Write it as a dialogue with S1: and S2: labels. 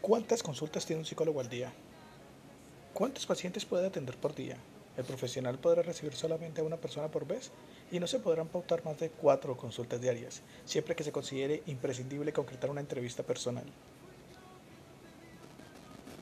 S1: ¿Cuántas consultas tiene un psicólogo al día? ¿Cuántos pacientes puede atender por día? El profesional podrá recibir solamente a una persona por vez y no se podrán pautar más de cuatro consultas diarias, siempre que se considere imprescindible concretar una entrevista personal.